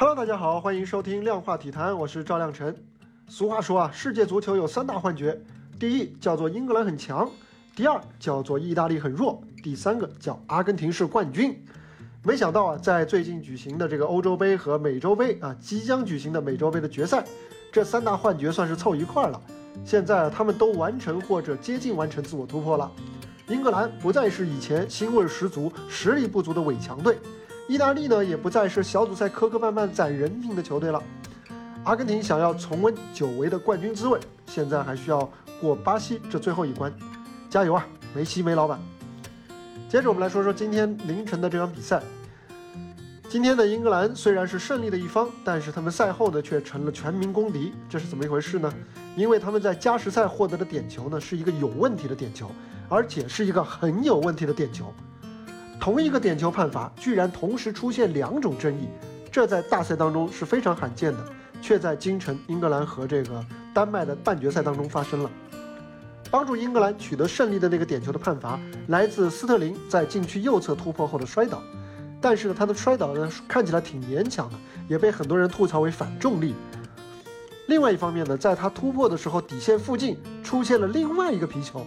Hello，大家好，欢迎收听量化体坛，我是赵亮晨。俗话说啊，世界足球有三大幻觉，第一叫做英格兰很强，第二叫做意大利很弱，第三个叫阿根廷是冠军。没想到啊，在最近举行的这个欧洲杯和美洲杯啊，即将举行的美洲杯的决赛，这三大幻觉算是凑一块了。现在他们都完成或者接近完成自我突破了。英格兰不再是以前腥味十足、实力不足的伪强队，意大利呢也不再是小组赛磕磕绊绊攒人品的球队了。阿根廷想要重温久违的冠军滋味，现在还需要过巴西这最后一关。加油啊，梅西梅老板！接着我们来说说今天凌晨的这场比赛。今天的英格兰虽然是胜利的一方，但是他们赛后呢却成了全民公敌，这是怎么一回事呢？因为他们在加时赛获得的点球呢是一个有问题的点球，而且是一个很有问题的点球。同一个点球判罚居然同时出现两种争议，这在大赛当中是非常罕见的，却在今晨英格兰和这个丹麦的半决赛当中发生了。帮助英格兰取得胜利的那个点球的判罚来自斯特林在禁区右侧突破后的摔倒，但是呢，他的摔倒呢看起来挺勉强的，也被很多人吐槽为反重力。另外一方面呢，在他突破的时候，底线附近出现了另外一个皮球，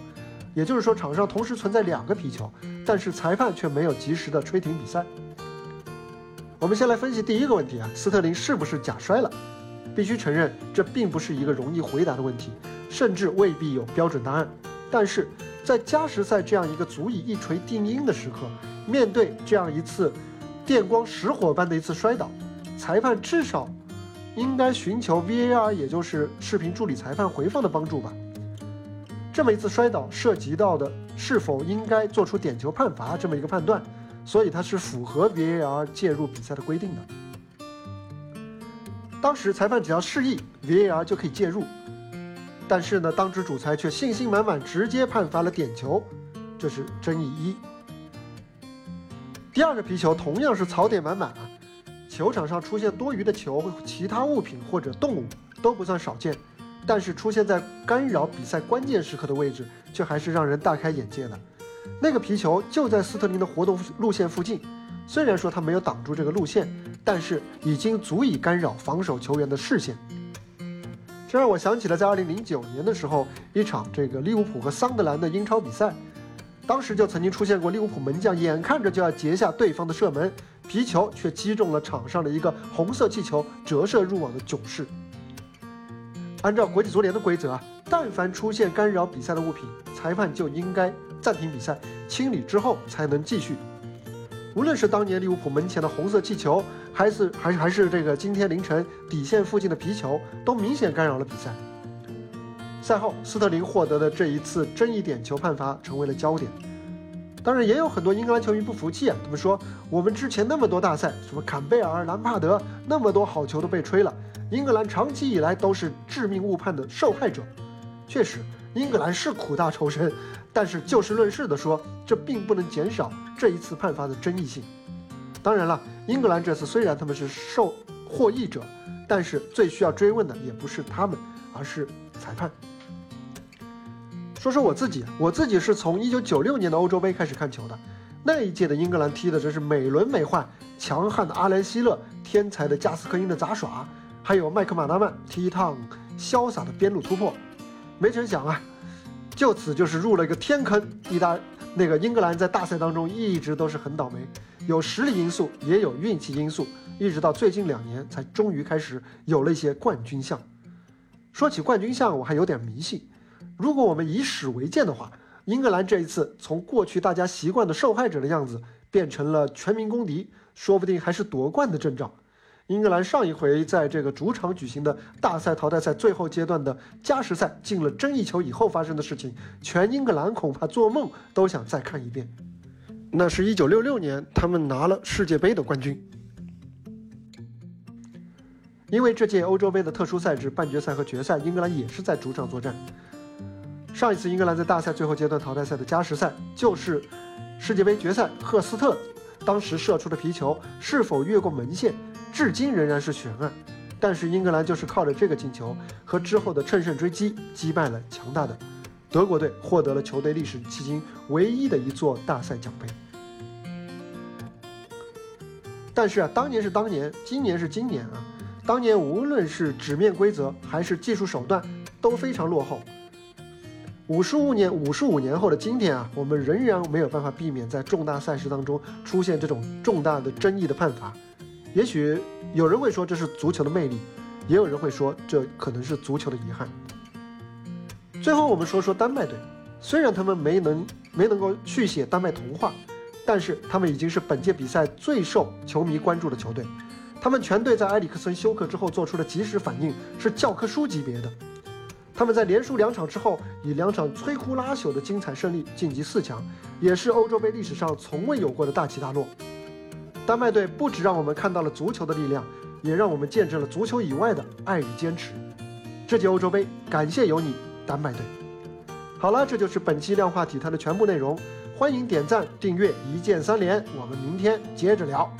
也就是说场上同时存在两个皮球，但是裁判却没有及时的吹停比赛。我们先来分析第一个问题啊，斯特林是不是假摔了？必须承认，这并不是一个容易回答的问题。甚至未必有标准答案，但是在加时赛这样一个足以一锤定音的时刻，面对这样一次电光石火般的一次摔倒，裁判至少应该寻求 VAR，也就是视频助理裁判回放的帮助吧。这么一次摔倒涉及到的是否应该做出点球判罚这么一个判断，所以它是符合 VAR 介入比赛的规定的。当时裁判只要示意，VAR 就可以介入。但是呢，当值主裁却信心满满，直接判罚了点球，这是争议一。第二个皮球同样是槽点满满啊，球场上出现多余的球、其他物品或者动物都不算少见，但是出现在干扰比赛关键时刻的位置，却还是让人大开眼界的。那个皮球就在斯特林的活动路线附近，虽然说他没有挡住这个路线，但是已经足以干扰防守球员的视线。这让我想起了在二零零九年的时候，一场这个利物浦和桑德兰的英超比赛，当时就曾经出现过利物浦门将眼看着就要截下对方的射门，皮球却击中了场上的一个红色气球，折射入网的囧事。按照国际足联的规则啊，但凡出现干扰比赛的物品，裁判就应该暂停比赛，清理之后才能继续。无论是当年利物浦门前的红色气球，还是还是还是这个今天凌晨底线附近的皮球，都明显干扰了比赛。赛后，斯特林获得的这一次争议点球判罚成为了焦点。当然，也有很多英格兰球迷不服气啊，他们说我们之前那么多大赛，什么坎贝尔、兰帕德，那么多好球都被吹了，英格兰长期以来都是致命误判的受害者。确实，英格兰是苦大仇深。但是就事论事的说，这并不能减少这一次判罚的争议性。当然了，英格兰这次虽然他们是受获益者，但是最需要追问的也不是他们，而是裁判。说说我自己，我自己是从一九九六年的欧洲杯开始看球的，那一届的英格兰踢的真是美轮美奂，强悍的阿兰希勒，天才的加斯科因的杂耍，还有麦克马纳曼踢一趟潇洒的边路突破。没成想啊！就此就是入了一个天坑。意大那个英格兰在大赛当中一直都是很倒霉，有实力因素，也有运气因素，一直到最近两年才终于开始有了一些冠军相。说起冠军相，我还有点迷信。如果我们以史为鉴的话，英格兰这一次从过去大家习惯的受害者的样子，变成了全民公敌，说不定还是夺冠的征兆。英格兰上一回在这个主场举行的大赛淘汰赛最后阶段的加时赛进了争议球以后发生的事情，全英格兰恐怕做梦都想再看一遍。那是一九六六年，他们拿了世界杯的冠军。因为这届欧洲杯的特殊赛制，半决赛和决赛，英格兰也是在主场作战。上一次英格兰在大赛最后阶段淘汰赛的加时赛，就是世界杯决赛，赫斯特当时射出的皮球是否越过门线。至今仍然是悬案，但是英格兰就是靠着这个进球和之后的乘胜追击，击败了强大的德国队，获得了球队历史迄今唯一的一座大赛奖杯。但是啊，当年是当年，今年是今年啊。当年无论是纸面规则还是技术手段都非常落后。五十五年，五十五年后的今天啊，我们仍然没有办法避免在重大赛事当中出现这种重大的争议的判罚。也许有人会说这是足球的魅力，也有人会说这可能是足球的遗憾。最后我们说说丹麦队，虽然他们没能没能够续写丹麦童话，但是他们已经是本届比赛最受球迷关注的球队。他们全队在埃里克森休克之后做出的及时反应是教科书级别的。他们在连输两场之后，以两场摧枯拉朽的精彩胜利晋级四强，也是欧洲杯历史上从未有过的大起大落。丹麦队不止让我们看到了足球的力量，也让我们见证了足球以外的爱与坚持。这届欧洲杯，感谢有你，丹麦队。好了，这就是本期量化体坛的全部内容。欢迎点赞、订阅，一键三连。我们明天接着聊。